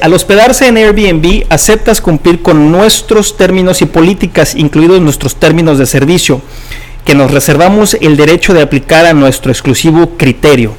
Al hospedarse en Airbnb, aceptas cumplir con nuestros términos y políticas, incluidos nuestros términos de servicio, que nos reservamos el derecho de aplicar a nuestro exclusivo criterio.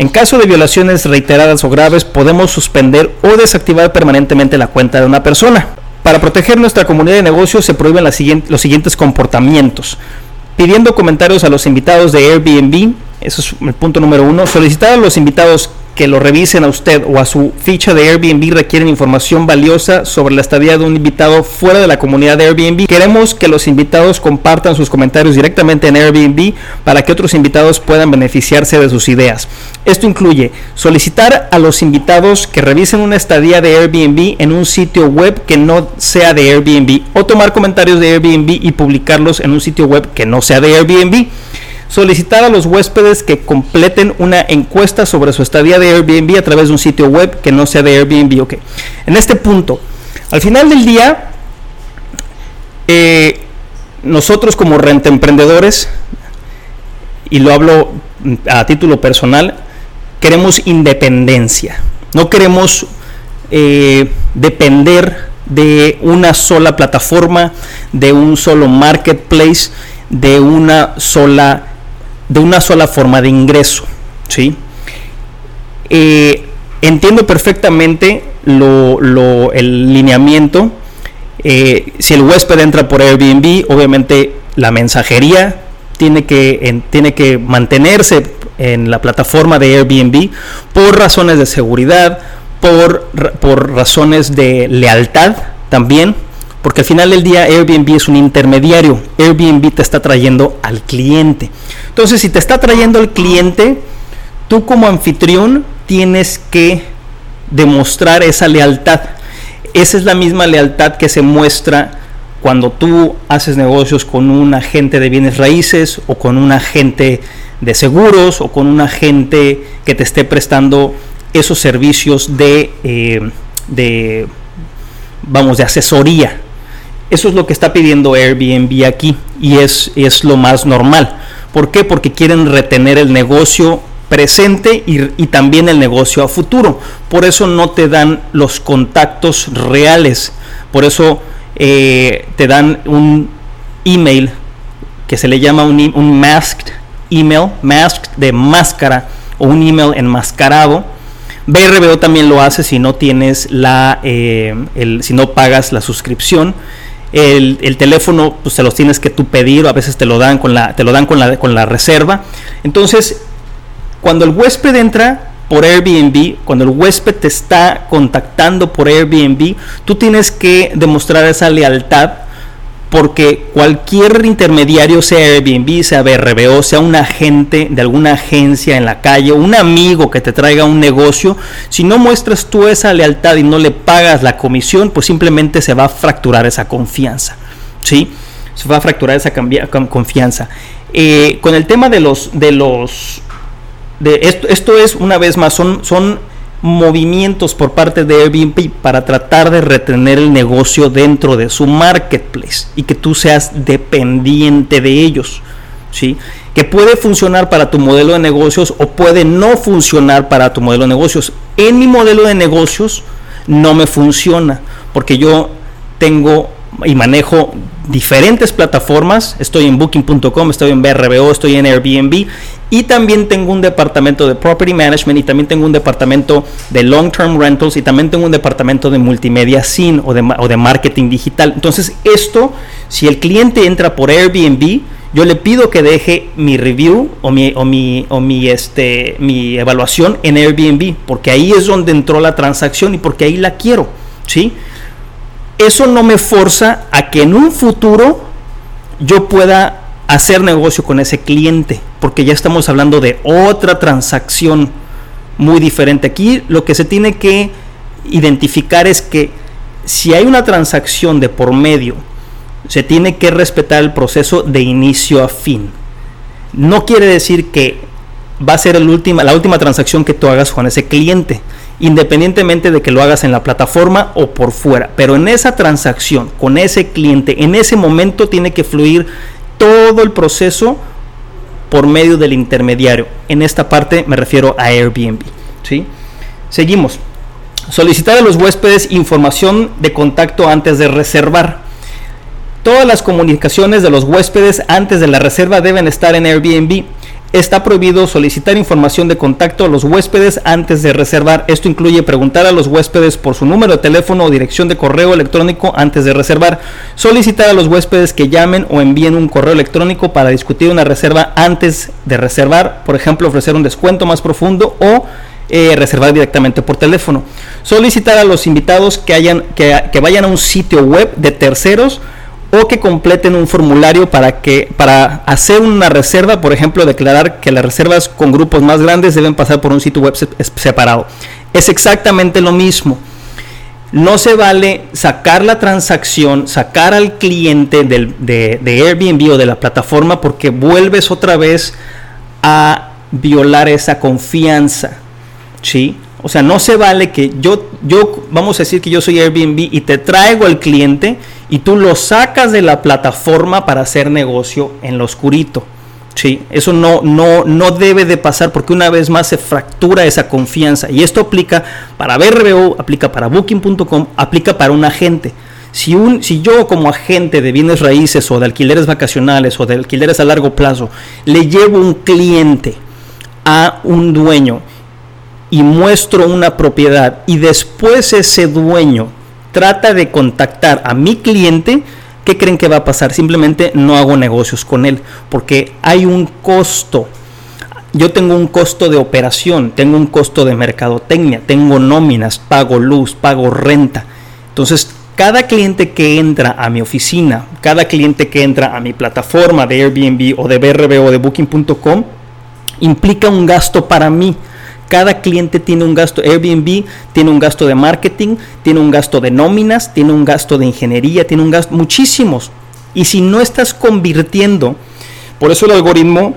En caso de violaciones reiteradas o graves, podemos suspender o desactivar permanentemente la cuenta de una persona. Para proteger nuestra comunidad de negocios se prohíben los siguientes comportamientos. Pidiendo comentarios a los invitados de Airbnb, eso es el punto número uno. Solicitar a los invitados que lo revisen a usted o a su ficha de Airbnb requieren información valiosa sobre la estadía de un invitado fuera de la comunidad de Airbnb. Queremos que los invitados compartan sus comentarios directamente en Airbnb para que otros invitados puedan beneficiarse de sus ideas. Esto incluye solicitar a los invitados que revisen una estadía de Airbnb en un sitio web que no sea de Airbnb o tomar comentarios de Airbnb y publicarlos en un sitio web que no sea de Airbnb solicitar a los huéspedes que completen una encuesta sobre su estadía de Airbnb a través de un sitio web que no sea de Airbnb. Ok, en este punto, al final del día, eh, nosotros como renta emprendedores, y lo hablo a título personal, queremos independencia. No queremos eh, depender de una sola plataforma, de un solo marketplace, de una sola de una sola forma de ingreso. ¿sí? Eh, entiendo perfectamente lo, el lineamiento. Eh, si el huésped entra por Airbnb, obviamente la mensajería tiene que, tiene que mantenerse en la plataforma de Airbnb por razones de seguridad, por, por razones de lealtad también porque al final del día Airbnb es un intermediario. Airbnb te está trayendo al cliente. Entonces, si te está trayendo al cliente, tú como anfitrión tienes que demostrar esa lealtad. Esa es la misma lealtad que se muestra cuando tú haces negocios con un agente de bienes raíces o con un agente de seguros o con un agente que te esté prestando esos servicios de, eh, vamos, de asesoría. Eso es lo que está pidiendo Airbnb aquí y es, es lo más normal. ¿Por qué? Porque quieren retener el negocio presente y, también el negocio a futuro. Por eso no te dan los contactos reales. Por eso eh, te dan un email que se le llama un, un masked email, masked de máscara o un email enmascarado. BRBO también lo hace si no tienes la, eh, el, si no pagas la suscripción. El, teléfono pues se los tienes que tú pedir o a veces te lo dan con la, te lo dan con la, con la reserva. Entonces, cuando el huésped entra por Airbnb, cuando el huésped te está contactando por Airbnb, tú tienes que demostrar esa lealtad porque cualquier intermediario, sea Airbnb, sea BRBO, sea un agente de alguna agencia en la calle, un amigo que te traiga un negocio, si no muestras tú esa lealtad y no le pagas la comisión, pues simplemente se va a fracturar esa confianza. ¿Sí? Se va a fracturar esa confianza. Eh, con el tema de los, de los, de esto, esto es una vez más, son, son movimientos por parte de Airbnb para tratar de retener el negocio dentro de su marketplace y que tú seas dependiente de ellos. ¿sí? Que puede funcionar para tu modelo de negocios o puede no funcionar para tu modelo de negocios. En mi modelo de negocios no me funciona porque yo tengo y manejo diferentes plataformas. Estoy en booking.com, estoy en BRBO, estoy en Airbnb y también tengo un departamento de property management y también tengo un departamento de long term rentals y también tengo un departamento de multimedia sin o de, o de marketing digital. Entonces esto, si el cliente entra por Airbnb, yo le pido que deje mi review o mi, o mi, o mi, este, mi evaluación en Airbnb, porque ahí es donde entró la transacción y porque ahí la quiero. ¿sí? Eso no me forza a que en un futuro yo pueda hacer negocio con ese cliente, porque ya estamos hablando de otra transacción muy diferente. Aquí lo que se tiene que identificar es que si hay una transacción de por medio, se tiene que respetar el proceso de inicio a fin. No quiere decir que va a ser la última transacción que tú hagas con ese cliente independientemente de que lo hagas en la plataforma o por fuera. Pero en esa transacción con ese cliente, en ese momento tiene que fluir todo el proceso por medio del intermediario. En esta parte me refiero a Airbnb. ¿sí? Seguimos. Solicitar a los huéspedes información de contacto antes de reservar. Todas las comunicaciones de los huéspedes antes de la reserva deben estar en Airbnb. Está prohibido solicitar información de contacto a los huéspedes antes de reservar. Esto incluye preguntar a los huéspedes por su número de teléfono o dirección de correo electrónico antes de reservar. Solicitar a los huéspedes que llamen o envíen un correo electrónico para discutir una reserva antes de reservar. Por ejemplo, ofrecer un descuento más profundo o eh, reservar directamente por teléfono. Solicitar a los invitados que, hayan, que vayan a un sitio web de terceros o que completen un formulario para que para hacer una reserva, por ejemplo, declarar que las reservas con grupos más grandes deben pasar por un sitio web separado. Es exactamente lo mismo. No se vale sacar la transacción, sacar al cliente de, de Airbnb o de la plataforma porque vuelves otra vez a violar esa confianza. ¿sí? O sea, no se vale que yo, yo, vamos a decir que yo soy Airbnb y te traigo al cliente y tú lo sacas de la plataforma para hacer negocio en lo oscurito. Sí, eso no, no, no debe de pasar porque una vez más se fractura esa confianza. Y esto aplica para BRBO, aplica para Booking.com, aplica para un agente. Si, un, si yo como agente de bienes raíces o de alquileres vacacionales o de alquileres a largo plazo le llevo un cliente a un dueño y muestro una propiedad y después ese dueño trata de contactar a mi cliente, ¿qué creen que va a pasar? Simplemente no hago negocios con él porque hay un costo. Yo tengo un costo de operación, tengo un costo de mercadotecnia, tengo nóminas, pago luz, pago renta. Entonces, cada cliente que entra a mi oficina, cada cliente que entra a mi plataforma de Airbnb o de BRB o de Booking.com, implica un gasto para mí. Cada cliente tiene un gasto, Airbnb tiene un gasto de marketing, tiene un gasto de nóminas, tiene un gasto de ingeniería, tiene un gasto, muchísimos. Y si no estás convirtiendo, por eso el algoritmo,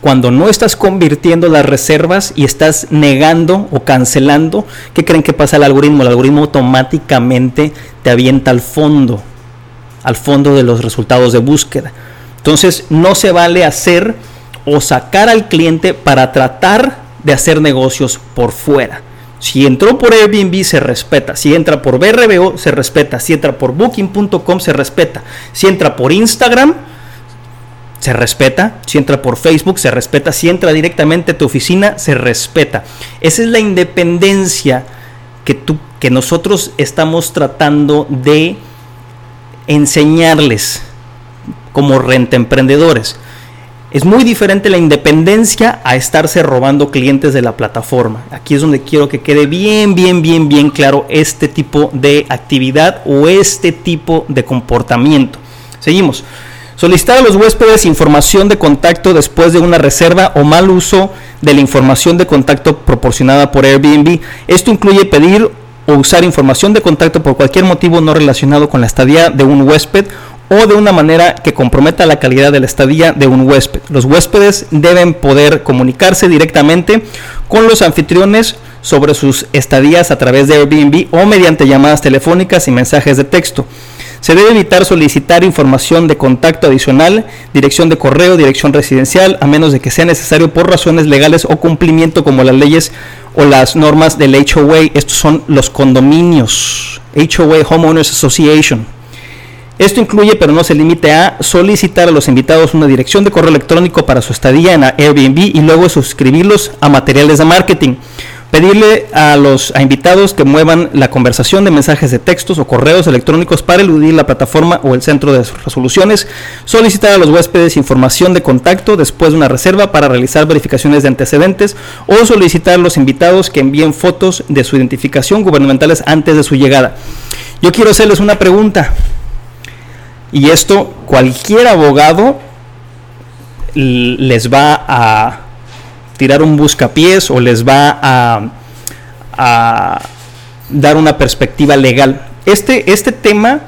cuando no estás convirtiendo las reservas y estás negando o cancelando, ¿qué creen que pasa el algoritmo? El algoritmo automáticamente te avienta al fondo, al fondo de los resultados de búsqueda. Entonces no se vale hacer o sacar al cliente para tratar de hacer negocios por fuera. Si entró por Airbnb se respeta, si entra por BRBO se respeta, si entra por booking.com se respeta, si entra por Instagram se respeta, si entra por Facebook se respeta, si entra directamente a tu oficina se respeta. Esa es la independencia que, tú, que nosotros estamos tratando de enseñarles como renta emprendedores. Es muy diferente la independencia a estarse robando clientes de la plataforma. Aquí es donde quiero que quede bien, bien, bien, bien claro este tipo de actividad o este tipo de comportamiento. Seguimos. Solicitar a los huéspedes información de contacto después de una reserva o mal uso de la información de contacto proporcionada por Airbnb. Esto incluye pedir o usar información de contacto por cualquier motivo no relacionado con la estadía de un huésped o de una manera que comprometa la calidad de la estadía de un huésped. Los huéspedes deben poder comunicarse directamente con los anfitriones sobre sus estadías a través de Airbnb o mediante llamadas telefónicas y mensajes de texto. Se debe evitar solicitar información de contacto adicional, dirección de correo, dirección residencial, a menos de que sea necesario por razones legales o cumplimiento como las leyes o las normas del HOA. Estos son los condominios, HOA Homeowners Association. Esto incluye, pero no se limite a solicitar a los invitados una dirección de correo electrónico para su estadía en Airbnb y luego suscribirlos a materiales de marketing. Pedirle a los invitados que muevan la conversación de mensajes de textos o correos electrónicos para eludir la plataforma o el centro de resoluciones. Solicitar a los huéspedes información de contacto después de una reserva para realizar verificaciones de antecedentes o solicitar a los invitados que envíen fotos de su identificación gubernamentales antes de su llegada. Yo quiero hacerles una pregunta. Y esto cualquier abogado les va a tirar un buscapiés o les va a, dar una perspectiva legal. Este, este tema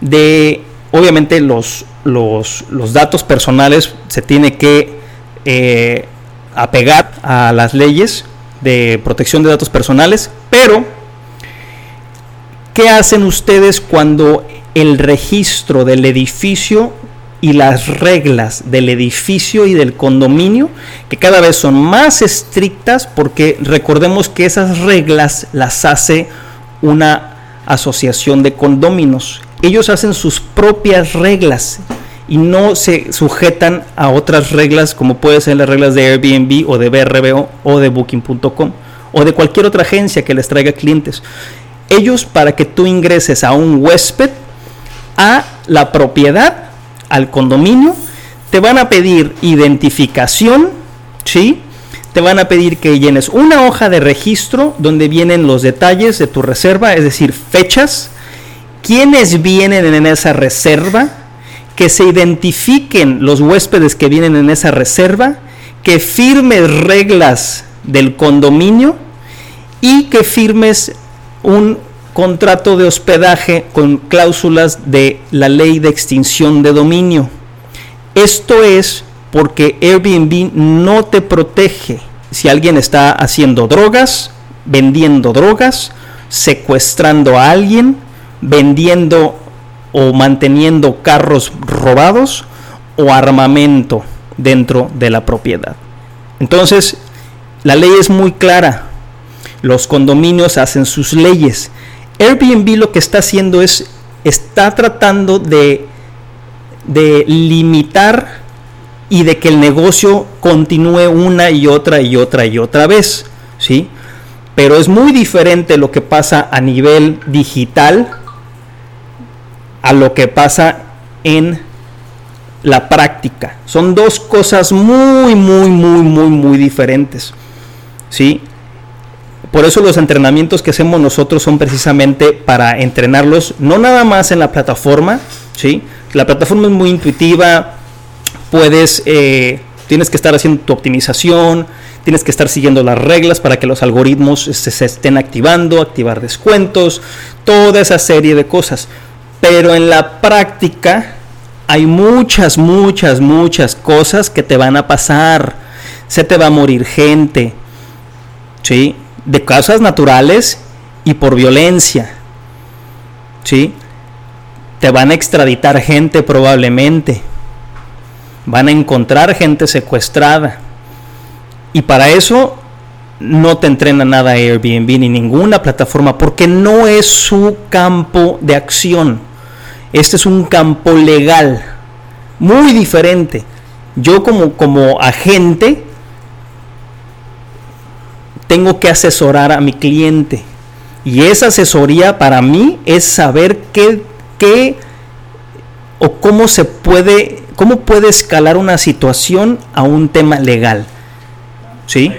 de, obviamente, los, los, datos personales se tiene que eh, apegar a las leyes de protección de datos personales, pero ¿qué hacen ustedes cuando el registro del edificio y las reglas del edificio y del condominio, que cada vez son más estrictas porque recordemos que esas reglas las hace una asociación de condóminos. Ellos hacen sus propias reglas y no se sujetan a otras reglas como pueden ser las reglas de Airbnb o de BRBO o de Booking.com o de cualquier otra agencia que les traiga clientes. Ellos para que tú ingreses a un huésped, a la propiedad, al condominio, te van a pedir identificación, ¿sí? Te van a pedir que llenes una hoja de registro donde vienen los detalles de tu reserva, es decir, fechas, quiénes vienen en esa reserva, que se identifiquen los huéspedes que vienen en esa reserva, que firmes reglas del condominio y que firmes un contrato de hospedaje con cláusulas de la ley de extinción de dominio. Esto es porque Airbnb no te protege si alguien está haciendo drogas, vendiendo drogas, secuestrando a alguien, vendiendo o manteniendo carros robados o armamento dentro de la propiedad. Entonces, la ley es muy clara. Los condominios hacen sus leyes. Airbnb lo que está haciendo es, está tratando de, de limitar y de que el negocio continúe una y otra y otra y otra vez, ¿sí? Pero es muy diferente lo que pasa a nivel digital a lo que pasa en la práctica. Son dos cosas muy, muy, muy, muy, muy diferentes. ¿Sí? Por eso los entrenamientos que hacemos nosotros son precisamente para entrenarlos, no nada más en la plataforma, ¿sí? La plataforma es muy intuitiva, puedes, eh, tienes que estar haciendo tu optimización, tienes que estar siguiendo las reglas para que los algoritmos se, se estén activando, activar descuentos, toda esa serie de cosas. Pero en la práctica hay muchas, muchas, muchas cosas que te van a pasar. Se te va a morir gente, ¿sí? De causas naturales y por violencia, ¿sí? Te van a extraditar gente probablemente. Van a encontrar gente secuestrada. Y para eso no te entrena nada Airbnb ni ninguna plataforma porque no es su campo de acción. Este es un campo legal muy diferente. Yo como, como agente tengo que asesorar a mi cliente. Y esa asesoría para mí es saber qué, qué o cómo se puede, cómo puede escalar una situación a un tema legal. ¿Sí?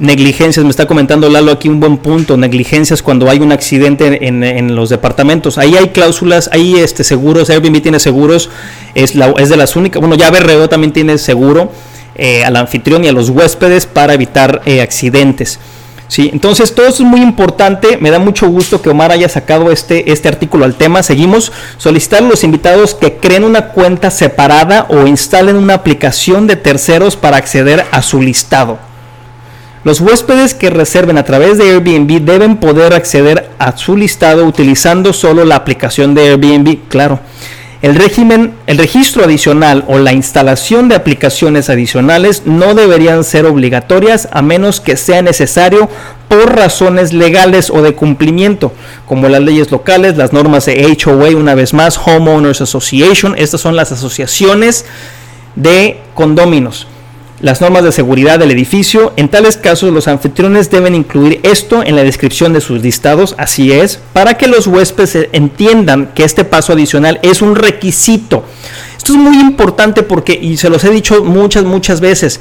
Negligencias, me está comentando Lalo aquí un buen punto, negligencias cuando hay un accidente en, los departamentos. Ahí hay cláusulas, hay este, seguros, Airbnb tiene seguros, es, la, es de las únicas, bueno, ya BRO también tiene seguro eh, al anfitrión y a los huéspedes para evitar eh, accidentes. Sí, entonces todo eso es muy importante. Me da mucho gusto que Omar haya sacado este, este artículo al tema. Seguimos. Solicitar a los invitados que creen una cuenta separada o instalen una aplicación de terceros para acceder a su listado. Los huéspedes que reserven a través de Airbnb deben poder acceder a su listado utilizando solo la aplicación de Airbnb, claro. El régimen, el registro adicional o la instalación de aplicaciones adicionales no deberían ser obligatorias a menos que sea necesario por razones legales o de cumplimiento, como las leyes locales, las normas de HOA, una vez más, Homeowners Association, estas son las asociaciones de condóminos las normas de seguridad del edificio. En tales casos, los anfitriones deben incluir esto en la descripción de sus listados, así es, para que los huéspedes entiendan que este paso adicional es un requisito. Esto es muy importante porque, y se los he dicho muchas, muchas veces,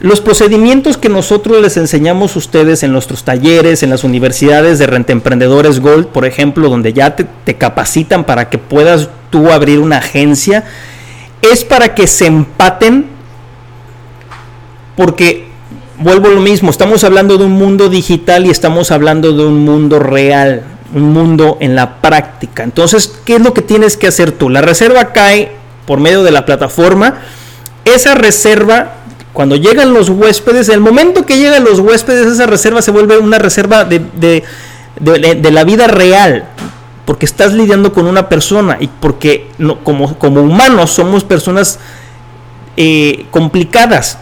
los procedimientos que nosotros les enseñamos a ustedes en nuestros talleres, en las universidades de Renta Emprendedores Gold, por ejemplo, donde ya te, te capacitan para que puedas tú abrir una agencia, es para que se empaten porque vuelvo a lo mismo, estamos hablando de un mundo digital y estamos hablando de un mundo real, un mundo en la práctica. Entonces, ¿qué es lo que tienes que hacer tú? La reserva cae por medio de la plataforma. Esa reserva, cuando llegan los huéspedes, el momento que llegan los huéspedes, esa reserva se vuelve una reserva de, de, la vida real. porque estás lidiando con una persona y porque como, como humanos somos personas eh, complicadas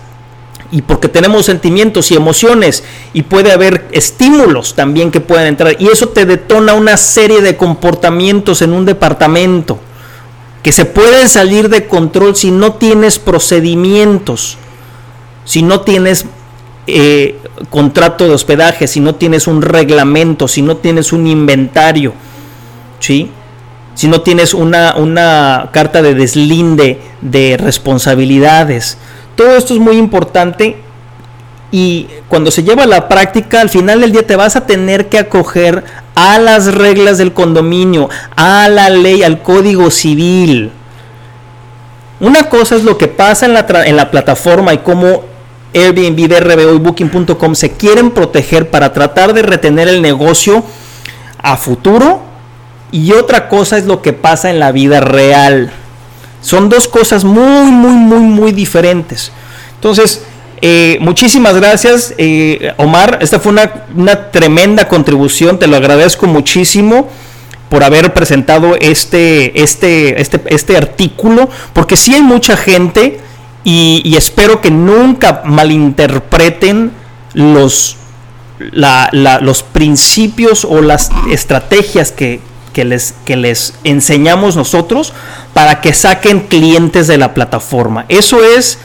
y porque tenemos sentimientos y emociones y puede haber estímulos también que pueden entrar y eso te detona una serie de comportamientos en un departamento que se pueden salir de control si no tienes procedimientos, si no tienes eh, contrato de hospedaje, si no tienes un reglamento, si no tienes un inventario, ¿sí? si no tienes una, una carta de deslinde de responsabilidades. Todo esto es muy importante y cuando se lleva a la práctica, al final del día te vas a tener que acoger a las reglas del condominio, a la ley, al código civil. Una cosa es lo que pasa en la, plataforma y cómo Airbnb, DRBO y Booking.com se quieren proteger para tratar de retener el negocio a futuro. Y otra cosa es lo que pasa en la vida real. Son dos cosas muy, muy, muy, muy diferentes. Entonces, eh, muchísimas gracias, eh, Omar. Esta fue una, tremenda contribución. Te lo agradezco muchísimo por haber presentado este, este, este, este artículo, porque sí hay mucha gente y, espero que nunca malinterpreten los, los principios o las estrategias que, les, que les enseñamos nosotros para que saquen clientes de la plataforma. Eso es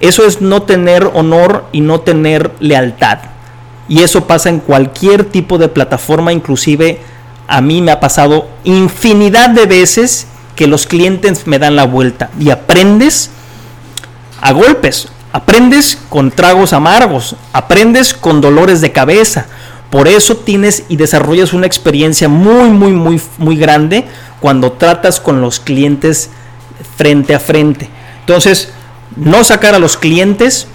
eso es no tener honor y no tener lealtad. Y eso pasa en cualquier tipo de plataforma, inclusive a mí me ha pasado infinidad de veces que los clientes me dan la vuelta y aprendes a golpes, aprendes con tragos amargos, aprendes con dolores de cabeza. Por eso tienes y desarrollas una experiencia muy, muy, muy, muy grande cuando tratas con los clientes frente a frente. Entonces, no sacar a los clientes,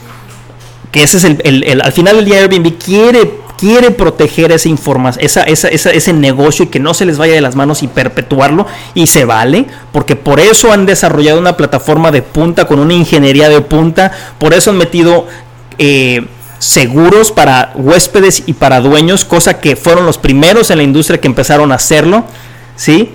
que ese es el, al final del día Airbnb quiere, quiere proteger esa información, esa, ese negocio y que no se les vaya de las manos y perpetuarlo, y se vale, porque por eso han desarrollado una plataforma de punta con una ingeniería de punta, por eso han metido... Eh, seguros para huéspedes y para dueños, cosa que fueron los primeros en la industria que empezaron a hacerlo, ¿sí?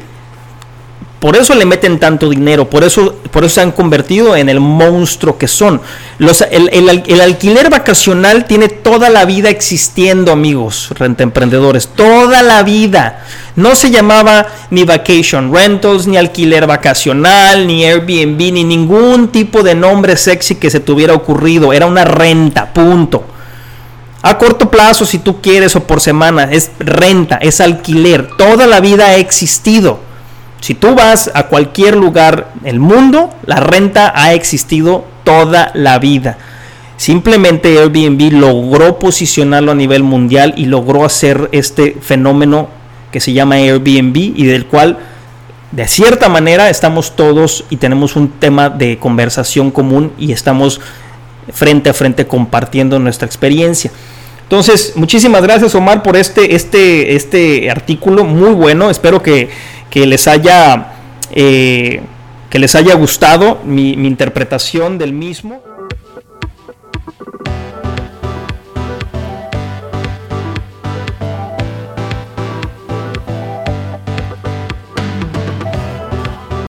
Por eso le meten tanto dinero, por eso, por eso se han convertido en el monstruo que son. Los, el, alquiler vacacional tiene toda la vida existiendo, amigos, renta emprendedores, toda la vida. No se llamaba ni vacation rentals, ni alquiler vacacional, ni Airbnb, ni ningún tipo de nombre sexy que se tuviera ocurrido. Era una renta, punto. A corto plazo, si tú quieres, o por semana, es renta, es alquiler. Toda la vida ha existido. Si tú vas a cualquier lugar del mundo, la renta ha existido toda la vida. Simplemente Airbnb logró posicionarlo a nivel mundial y logró hacer este fenómeno que se llama Airbnb y del cual de cierta manera estamos todos y tenemos un tema de conversación común y estamos frente a frente compartiendo nuestra experiencia. Entonces, muchísimas gracias Omar por este, este, este artículo muy bueno. Espero que que les haya, eh, que les haya gustado mi, mi interpretación del mismo.